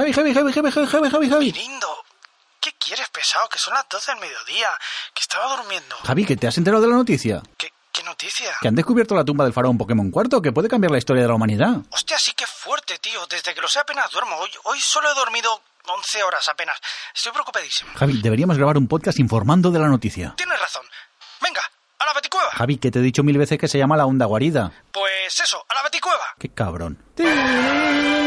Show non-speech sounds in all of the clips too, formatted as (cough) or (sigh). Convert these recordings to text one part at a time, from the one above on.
Javi, Javi, Javi, Javi, Javi, Javi, Javi, Javi. Mirindo, ¿qué quieres, pesado? Que son las 12 del mediodía, que estaba durmiendo. Javi, ¿que te has enterado de la noticia? ¿Qué, qué noticia? Que han descubierto la tumba del faraón Pokémon cuarto, que puede cambiar la historia de la humanidad. Hostia, sí que fuerte, tío. Desde que lo sé apenas duermo. Hoy, hoy solo he dormido 11 horas apenas. Estoy preocupadísimo. Javi, deberíamos grabar un podcast informando de la noticia. Tienes razón. Venga, a la baticueva. Javi, que te he dicho mil veces que se llama la onda guarida. Pues eso, a la baticueva. Qué cabrón. (laughs)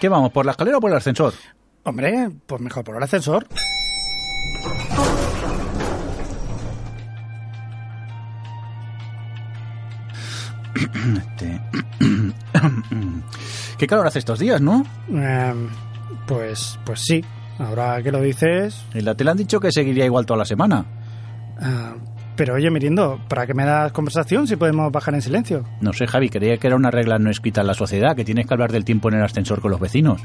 ¿Qué vamos, por la escalera o por el ascensor? Hombre, pues mejor por el ascensor. Este... (coughs) Qué calor hace estos días, ¿no? Em, pues, pues sí. Ahora que lo dices. En la tele han dicho que seguiría igual toda la semana. ah, pero oye, Mirindo, ¿para qué me das conversación si podemos bajar en silencio? No sé, Javi, creía que era una regla no escrita en la sociedad, que tienes que hablar del tiempo en el ascensor con los vecinos.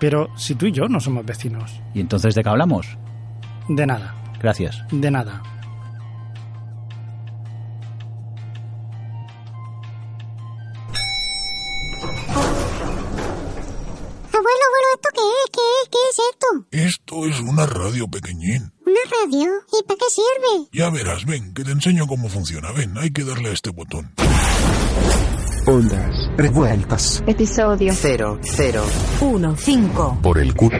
Pero si tú y yo no somos vecinos. ¿Y entonces de qué hablamos? De nada, Gracias. de nada. Abuelo, abuelo, ¿esto qué es? ¿Qué es? ¿Qué es esto? Esto es una radio pequeñín. ¿Una radio? ¿Y para qué sirve? Ya verás, ven, que te enseño cómo funciona. Ven, hay que darle a este botón. Ondas revueltas. Episodio 0, 0. 1, 5. Por el culo.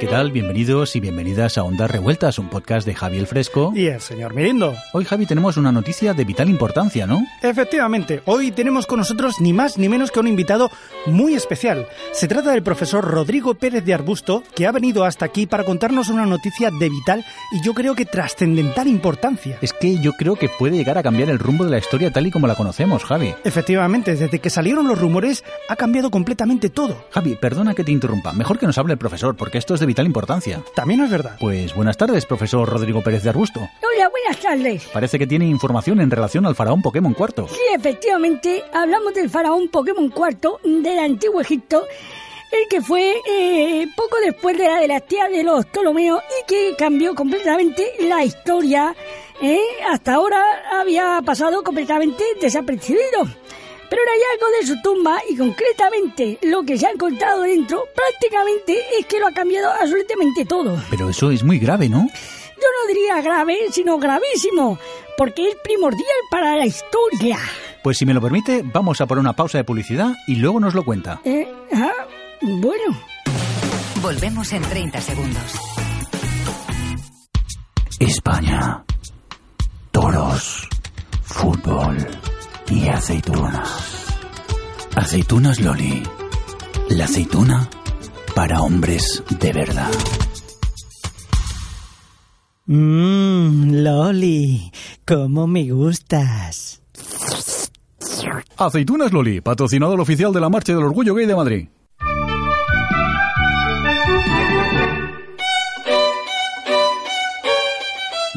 ¿Qué tal? Bienvenidos y bienvenidas a Ondas Revueltas, un podcast de Javi el Fresco. Y el señor Mirindo. Hoy, Javi, tenemos una noticia de vital importancia, ¿no? Efectivamente, hoy tenemos con nosotros ni más ni menos que un invitado muy especial. Se trata del profesor Rodrigo Pérez de Arbusto, que ha venido hasta aquí para contarnos una noticia de vital y yo creo que trascendental importancia. Es que yo creo que puede llegar a cambiar el rumbo de la historia tal y como la conocemos, Javi. Efectivamente, desde que salieron los rumores ha cambiado completamente todo. Javi, perdona que te interrumpa. Mejor que nos hable el profesor, porque esto es de vital importancia. También es verdad. Pues buenas tardes, profesor Rodrigo Pérez de Arbusto. Hola, buenas tardes. Parece que tiene información en relación al faraón Pokémon cuarto. Sí, efectivamente, hablamos del faraón Pokémon IV del antiguo Egipto, el que fue eh, poco después de la dinastía de los Ptolomeos y que cambió completamente la historia. ¿eh? Hasta ahora había pasado completamente desapercibido. Pero el hallazgo de su tumba y concretamente lo que se ha encontrado dentro prácticamente es que lo ha cambiado absolutamente todo. Pero eso es muy grave, ¿no? Yo no diría grave, sino gravísimo, porque es primordial para la historia. Pues si me lo permite, vamos a por una pausa de publicidad y luego nos lo cuenta. Eh, ah, bueno. Volvemos en 30 segundos. España. Toros. Fútbol. Y aceitunas. Aceitunas Loli. La aceituna para hombres de verdad. Mmm, Loli, cómo me gustas. Aceitunas Loli, patrocinador oficial de la Marcha del Orgullo Gay de Madrid.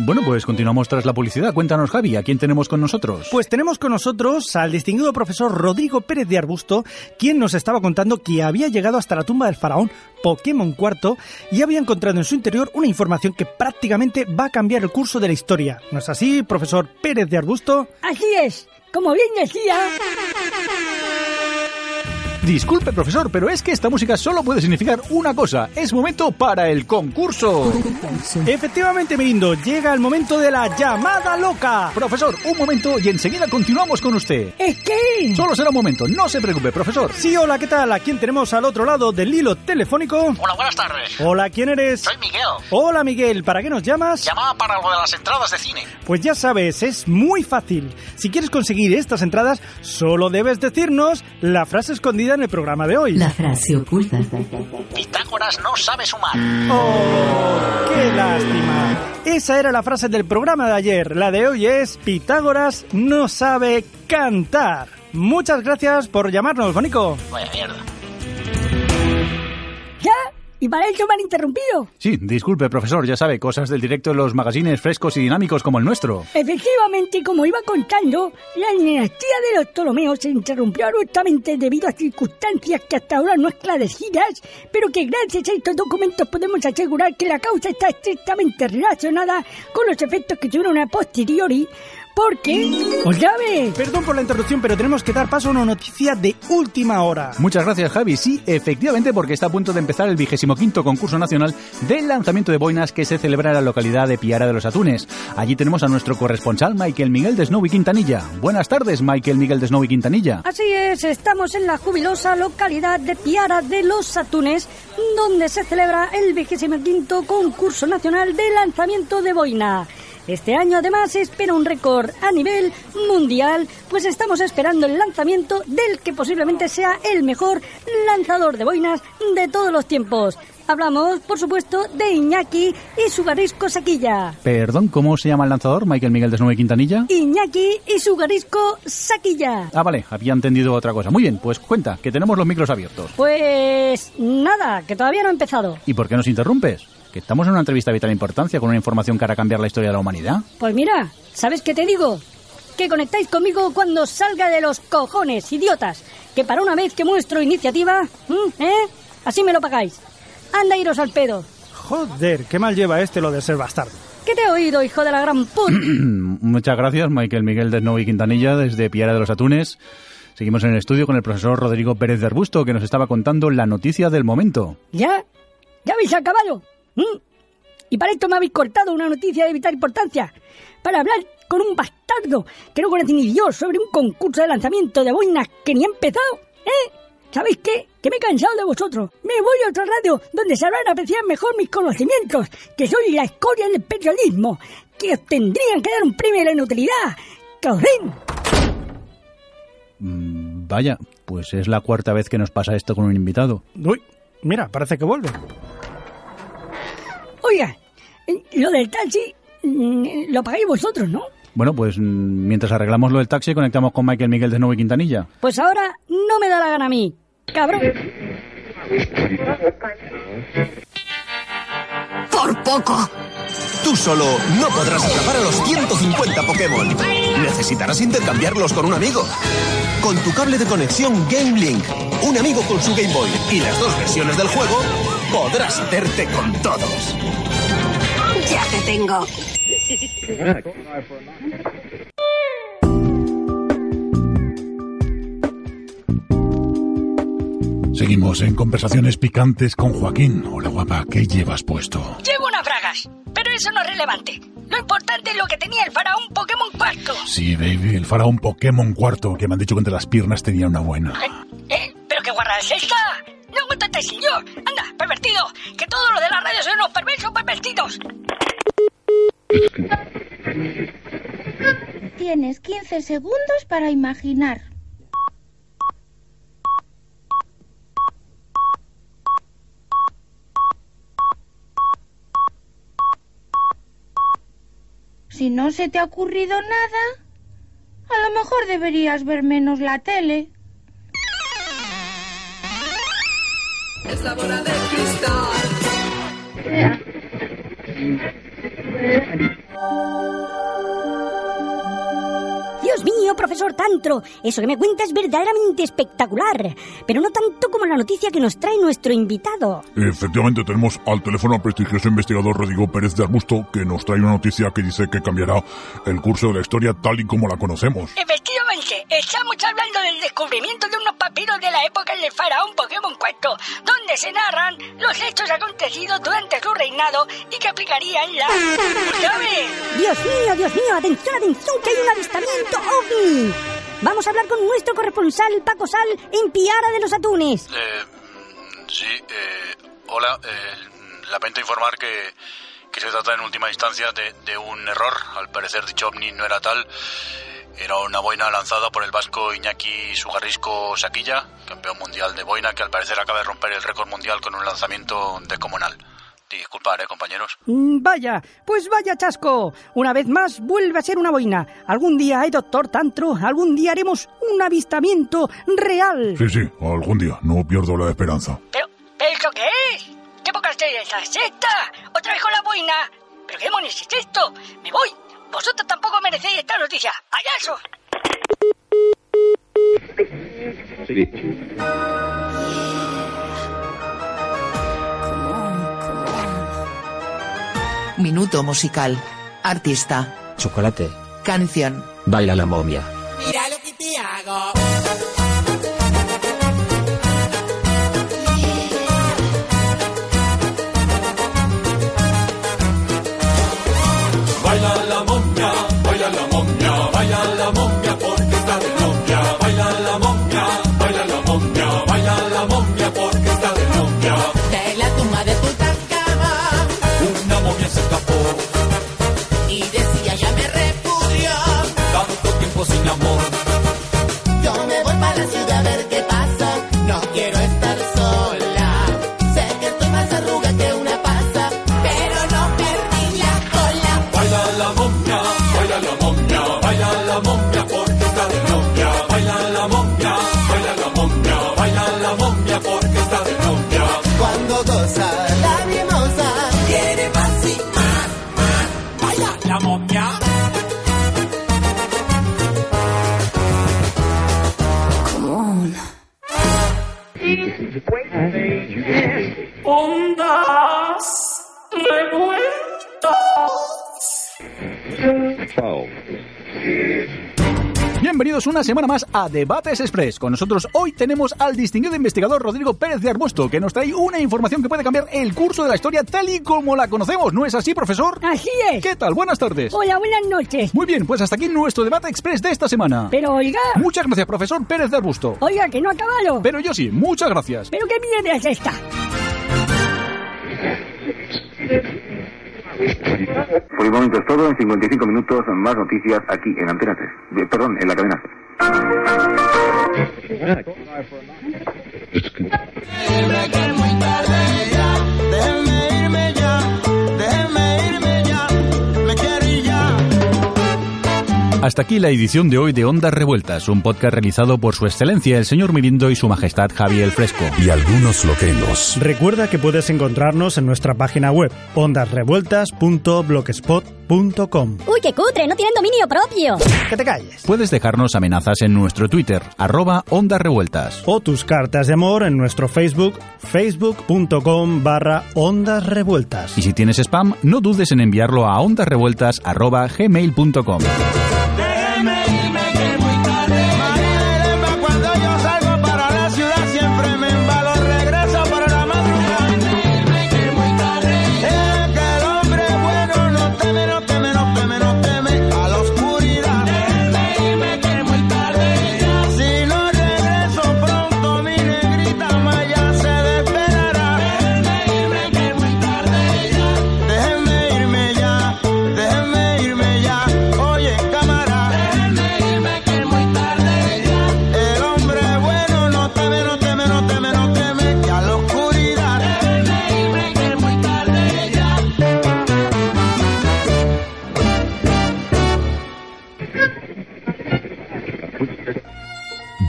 Bueno, pues continuamos tras la publicidad. Cuéntanos, Javi, ¿a quién tenemos con nosotros? Pues tenemos con nosotros al distinguido profesor Rodrigo Pérez de Arbusto, quien nos estaba contando que había llegado hasta la tumba del faraón Pokémon IV y había encontrado en su interior una información que prácticamente va a cambiar el curso de la historia. ¿No es así, profesor Pérez de Arbusto? Así es, como bien decía, Disculpe, profesor, pero es que esta música solo puede significar una cosa. Es momento para el concurso. Efectivamente, Mirindo, llega el momento de la llamada loca. Profesor, un momento y enseguida continuamos con usted. es que... Solo será un momento, no se preocupe, profesor. Sí, hola, ¿qué tal? ¿A quién tenemos al otro lado del hilo telefónico? Hola, buenas tardes. Hola, ¿quién eres? Soy Miguel. Hola, Miguel, ¿para qué nos llamas? Llamaba para lo de las entradas de cine. Pues ya sabes, es muy fácil. Si quieres conseguir estas entradas, solo debes decirnos la frase escondida en el programa de hoy. La frase oculta. Pitágoras no sabe sumar. ¡Oh, qué lástima! Esa era la frase del programa de ayer. La de hoy es Pitágoras no sabe cantar. Muchas gracias por llamarnos, Bonico. Vaya mierda. Y para eso me han interrumpido. Sí, disculpe, profesor, ya sabe, cosas del directo de los magazines frescos y dinámicos como el nuestro. Efectivamente, como iba contando, la dinastía de los Ptolomeos se interrumpió abruptamente debido a circunstancias que hasta ahora no esclarecidas, pero que gracias a estos documentos podemos asegurar que la causa está estrictamente relacionada con los efectos que tuvieron a posteriori, porque, ¿os sabe? Perdón por la interrupción, pero tenemos que dar paso a una noticia de última hora. Muchas gracias, Javi. Sí, efectivamente, porque está a punto de empezar el vigésimo quinto concurso nacional del lanzamiento de boinas que se celebra en la localidad de Piara de los Atunes. Allí tenemos a nuestro corresponsal Michael Miguel de Snowy Quintanilla. Buenas tardes, Michael Miguel de Snowy Quintanilla. Así es, estamos en la jubilosa localidad de Piara de los Atunes, donde se celebra el vigésimo quinto concurso nacional de lanzamiento de boina. Este año además se espera un récord a nivel mundial, pues estamos esperando el lanzamiento del que posiblemente sea el mejor lanzador de boinas de todos los tiempos. Hablamos, por supuesto, de Iñaki y su garisco Saquilla. Perdón, ¿cómo se llama el lanzador, Michael Miguel de Snowy Quintanilla? Iñaki y su garisco Saquilla. Ah, vale, había entendido otra cosa. Muy bien, pues cuenta, que tenemos los micros abiertos. Pues nada, que todavía no ha empezado. ¿Y por qué nos interrumpes? Que estamos en una entrevista de vital importancia con una información que hará cambiar la historia de la humanidad. Pues mira, ¿sabes qué te digo? Que conectáis conmigo cuando salga de los cojones, idiotas. Que para una vez que muestro iniciativa, ¿m? ¿eh? Así me lo pagáis. Anda, iros al pedo. Joder, qué mal lleva este lo de ser bastardo. ¿Qué te he oído, hijo de la gran puta? (clears throat) Muchas gracias, Michael Miguel de Snowy Quintanilla, desde Piara de los Atunes. Seguimos en el estudio con el profesor Rodrigo Pérez de Arbusto, que nos estaba contando la noticia del momento. ¿Ya? ¿Ya habéis acabado? ¿Mm? Y para esto me habéis cortado una noticia de vital importancia. Para hablar con un bastardo que no conoce ni Dios sobre un concurso de lanzamiento de boinas que ni ha empezado. ¿Eh? ¿Sabéis qué? Que me he cansado de vosotros. Me voy a otra radio donde sabrán apreciar mejor mis conocimientos, que soy la escoria del periodismo, que os tendrían que dar un premio de la inutilidad. ¡Que os den! Mm, vaya, pues es la cuarta vez que nos pasa esto con un invitado. Uy, mira, parece que vuelve. Oiga, eh, lo del taxi mm, lo pagáis vosotros, ¿no? Bueno, pues mm, mientras arreglamos lo del taxi, conectamos con Michael Miguel de Snowy Quintanilla. Pues ahora no me da la gana a mí. Cabrón. ¡Por poco! Tú solo no podrás atrapar a los 150 Pokémon. Necesitarás intercambiarlos con un amigo. Con tu cable de conexión Game Link, un amigo con su Game Boy y las dos versiones del juego, podrás hacerte con todos. Tengo. Seguimos en conversaciones picantes con Joaquín. Hola guapa, ¿qué llevas puesto? Llevo unas bragas, pero eso no es relevante. Lo importante es lo que tenía el faraón Pokémon cuarto. Sí, baby, el faraón Pokémon cuarto, que me han dicho que entre las piernas tenía una buena. ¿Eh? ¿Pero qué guarra es esta? No aguántate, señor. Anda, pervertido. Que todo lo de la radio son unos perversos pervertidos. Tienes 15 segundos para imaginar. Si no se te ha ocurrido nada, a lo mejor deberías ver menos la tele. Dios mío, profesor Tantro, eso que me cuenta es verdaderamente espectacular, pero no tanto como la noticia que nos trae nuestro invitado. Efectivamente, tenemos al teléfono al prestigioso investigador Rodrigo Pérez de Arbusto, que nos trae una noticia que dice que cambiará el curso de la historia tal y como la conocemos. Efectivamente, estamos hablando del descubrimiento de unos papiros de la época del faraón Pokémon cuarto, donde se narran los hechos acontecidos durante su reinado y que aplicarían la... Dios mío, Dios mío, atención, atención, que hay un avistamiento ovni. Vamos a hablar con nuestro corresponsal Paco Sal en Piara de los Atunes. Eh, sí, eh, hola. Eh, lamento informar que, que se trata en última instancia de, de un error. Al parecer dicho ovni no era tal. Era una boina lanzada por el vasco Iñaki Sugarrisco Saquilla, campeón mundial de boina, que al parecer acaba de romper el récord mundial con un lanzamiento descomunal. Disculpad, eh, compañeros. Mm, Vaya, pues vaya chasco. Una vez más vuelve a ser una boina. Algún día, eh, doctor Tantro, algún día haremos un avistamiento real. Sí, sí, algún día, no pierdo la esperanza. ¿Pero, pero eso qué es? ¿Qué ¡La sexta! ¡Otra vez con la boina! ¿Pero qué demonios es esto? ¡Me voy! Vosotros tampoco merecéis esta noticia. ¡Allá eso! Minuto musical. Artista. Chocolate. Canción. Baila la momia. Para la ciudad a ver qué pasa. Bienvenidos una semana más a Debates Express. Con nosotros hoy tenemos al distinguido investigador Rodrigo Pérez de Arbusto, que nos trae una información que puede cambiar el curso de la historia tal y como la conocemos. ¿No es así, profesor? Así es. ¿Qué tal? Buenas tardes. Hola, buenas noches. Muy bien, pues hasta aquí nuestro Debate Express de esta semana. Pero oiga, Muchas gracias, profesor Pérez de Arbusto. oiga, que no ha acabado. Pero yo sí, muchas gracias. ¿Pero qué mierda es esta? Por el momento es todo. En 55 minutos más noticias aquí en Antena 3. Eh, Perdón, en la cadena. Déjenme Hasta aquí la edición de hoy de Ondas Revueltas, un podcast realizado por su excelencia el señor Mirindo y su majestad Javier el Fresco. Y algunos loquenos. Recuerda que puedes encontrarnos en nuestra página web ondasrevueltas.blogspot.com. Uy, qué cutre, no tienen dominio propio. Que te calles. Puedes dejarnos amenazas en nuestro Twitter, arroba Ondas Revueltas. O tus cartas de amor en nuestro Facebook, facebook.com barra ondas revueltas. Y si tienes spam, no dudes en enviarlo a ondasrevueltas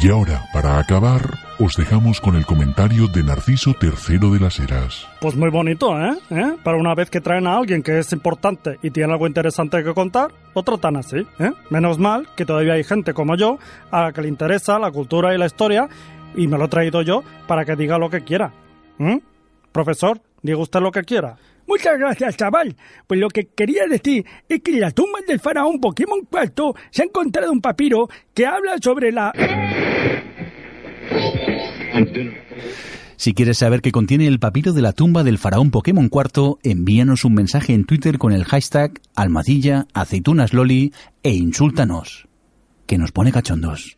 Y ahora, para acabar, os dejamos con el comentario de Narciso III de las Heras. Pues muy bonito, ¿eh? ¿Eh? Para una vez que traen a alguien que es importante y tiene algo interesante que contar, lo tratan así, ¿eh? Menos mal que todavía hay gente como yo a la que le interesa la cultura y la historia y me lo he traído yo para que diga lo que quiera. ¿Mm? Profesor, diga usted lo que quiera. Muchas gracias, chaval. Pues lo que quería decir es que en la tumba del faraón Pokémon IV se ha encontrado un papiro que habla sobre la... Si quieres saber qué contiene el papiro de la tumba del faraón Pokémon IV, envíanos un mensaje en Twitter con el hashtag almadilla aceitunasloli e insúltanos, que nos pone cachondos.